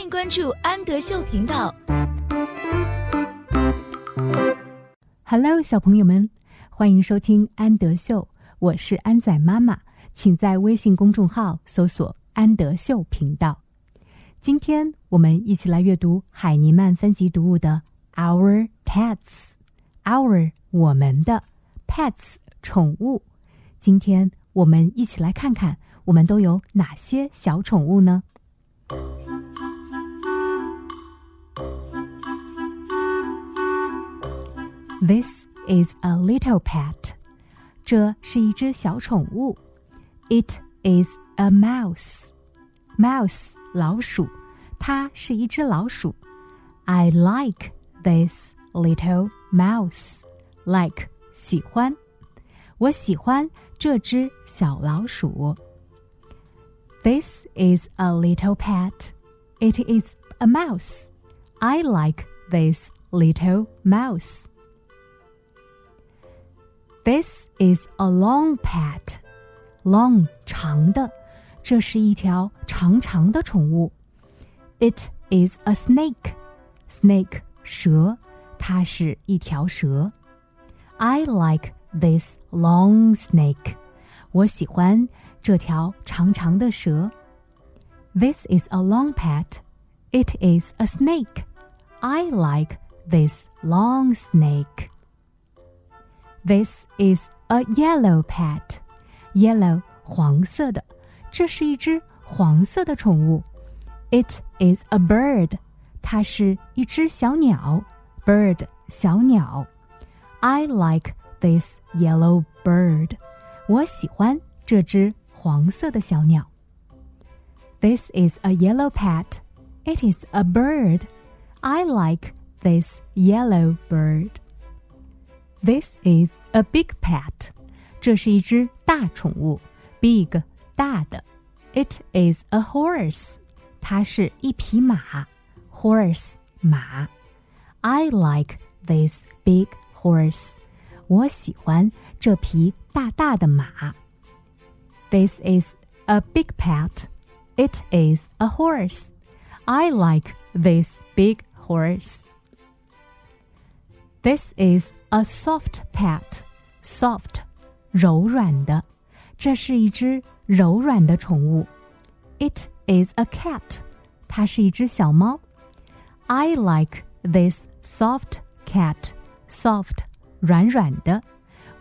欢迎关注安德秀频道。Hello，小朋友们，欢迎收听安德秀，我是安仔妈妈，请在微信公众号搜索“安德秀频道”。今天我们一起来阅读海尼曼分级读物的《Our Pets》，Our 我们的 Pets 宠物。今天我们一起来看看，我们都有哪些小宠物呢 ？This is a little pet. 这是一只小宠物。It is a mouse. Mouse 老鼠，它是一只老鼠。I like this little mouse. Like 喜欢，我喜欢这只小老鼠。This is a little pet. It is a mouse. I like this little mouse. This is a long pet. Long 长的，这是一条长长的宠物。It is a snake. Snake 蛇，它是一条蛇。I like this long snake. 我喜欢这条长长的蛇。This is a long pet. It is a snake. I like this long snake. This is a yellow pet. Yellow 黄色的，这是一只黄色的宠物。It is a bird. 它是一只小鸟。Bird 小鸟。I like this yellow bird. 我喜欢这只黄色的小鸟。This is a yellow pet. It is a bird. I like this yellow bird. This is a big pet. 这是一只大宠物，big 大的。It is a horse. 它是一匹马，horse 马。I like this big horse. 我喜欢这匹大大的马。This is a big pet. It is a horse. I like this big horse. This is a soft pet. Soft, 柔软的，这是一只柔软的宠物。It is a cat. 它是一只小猫。I like this soft cat. Soft, 软软的，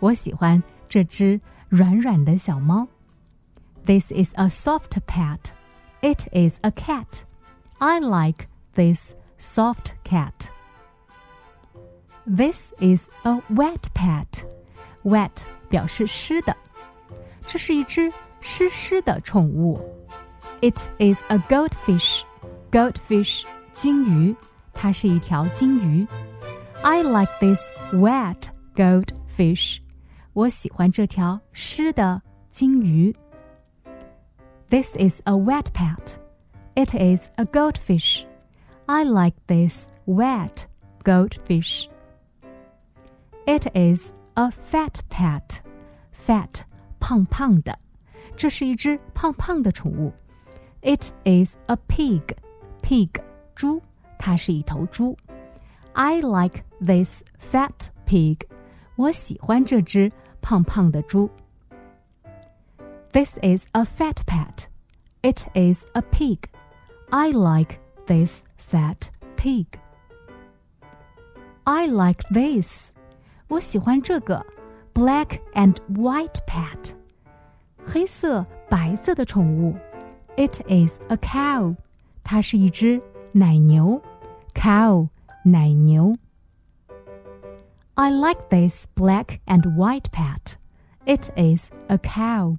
我喜欢这只软软的小猫。This is a soft pet. It is a cat. I like this soft cat. This is a wet pet. Wet 表示湿的，这是一只湿湿的宠物。It is a goldfish. Goldfish 金鱼，它是一条金鱼。I like this wet goldfish. 我喜欢这条湿的金鱼。This is a wet pet. It is a goldfish. I like this wet goldfish. It is a fat pet. Fat 胖胖的，这是一只胖胖的宠物。It is a pig. Pig 猪，它是一头猪。I like this fat pig. 我喜欢这只胖胖的猪。This is a fat pet. It is a pig. I like this fat pig. I like this. 我喜欢这个 black and white pet. 黑色白色的宠物。It is a cow. 它是一只奶牛。cow 奶牛。I like this black and white pet. It is a cow.